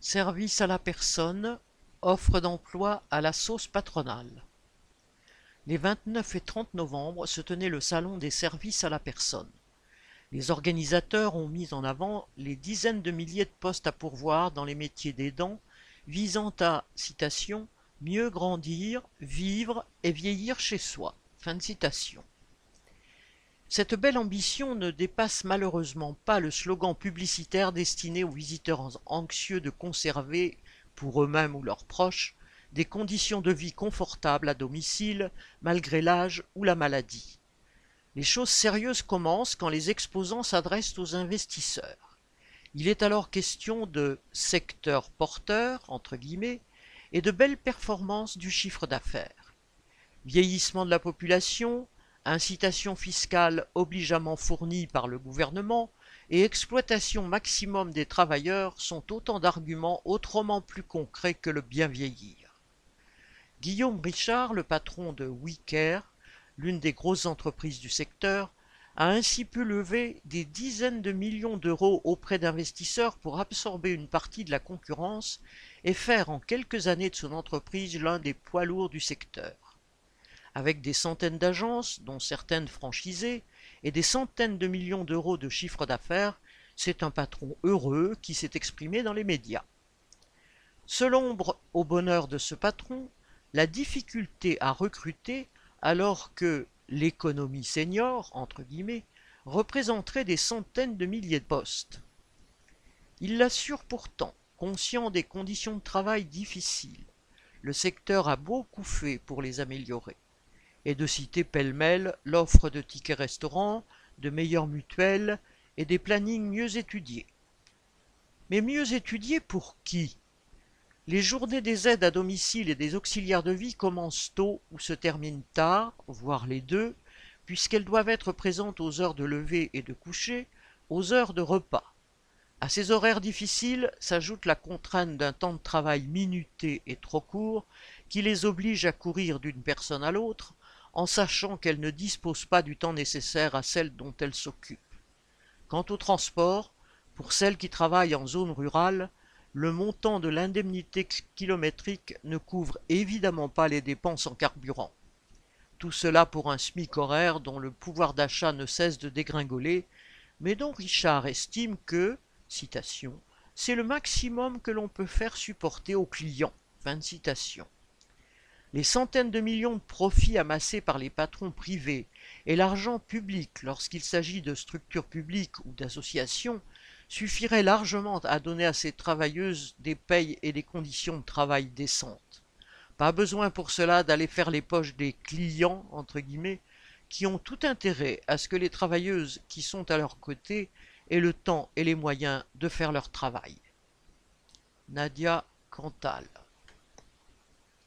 Service à la personne, offre d'emploi à la sauce patronale. Les 29 et 30 novembre se tenait le salon des services à la personne. Les organisateurs ont mis en avant les dizaines de milliers de postes à pourvoir dans les métiers d'aidants visant à, citation, mieux grandir, vivre et vieillir chez soi. Fin de citation. Cette belle ambition ne dépasse malheureusement pas le slogan publicitaire destiné aux visiteurs anxieux de conserver, pour eux-mêmes ou leurs proches, des conditions de vie confortables à domicile, malgré l'âge ou la maladie. Les choses sérieuses commencent quand les exposants s'adressent aux investisseurs. Il est alors question de secteur porteur, entre guillemets, et de belles performances du chiffre d'affaires. Vieillissement de la population, incitation fiscale obligeamment fournie par le gouvernement et exploitation maximum des travailleurs sont autant d'arguments autrement plus concrets que le bien vieillir. Guillaume Richard, le patron de WeCare, l'une des grosses entreprises du secteur, a ainsi pu lever des dizaines de millions d'euros auprès d'investisseurs pour absorber une partie de la concurrence et faire en quelques années de son entreprise l'un des poids lourds du secteur. Avec des centaines d'agences, dont certaines franchisées, et des centaines de millions d'euros de chiffre d'affaires, c'est un patron heureux qui s'est exprimé dans les médias. Seule ombre au bonheur de ce patron, la difficulté à recruter alors que l'économie senior, entre guillemets, représenterait des centaines de milliers de postes. Il l'assure pourtant, conscient des conditions de travail difficiles. Le secteur a beaucoup fait pour les améliorer. Et de citer pêle-mêle l'offre de tickets restaurants, de meilleures mutuelles et des plannings mieux étudiés. Mais mieux étudiés pour qui? Les journées des aides à domicile et des auxiliaires de vie commencent tôt ou se terminent tard, voire les deux, puisqu'elles doivent être présentes aux heures de lever et de coucher, aux heures de repas. À ces horaires difficiles s'ajoute la contrainte d'un temps de travail minuté et trop court qui les oblige à courir d'une personne à l'autre, en sachant qu'elles ne disposent pas du temps nécessaire à celle dont elles s'occupent. Quant au transport, pour celles qui travaillent en zone rurale, le montant de l'indemnité kilométrique ne couvre évidemment pas les dépenses en carburant. Tout cela pour un SMIC horaire dont le pouvoir d'achat ne cesse de dégringoler, mais dont Richard estime que, citation, c'est le maximum que l'on peut faire supporter aux clients. Fin de citation. Les centaines de millions de profits amassés par les patrons privés et l'argent public lorsqu'il s'agit de structures publiques ou d'associations suffirait largement à donner à ces travailleuses des payes et des conditions de travail décentes. Pas besoin pour cela d'aller faire les poches des clients, entre guillemets, qui ont tout intérêt à ce que les travailleuses qui sont à leur côté aient le temps et les moyens de faire leur travail. Nadia Cantal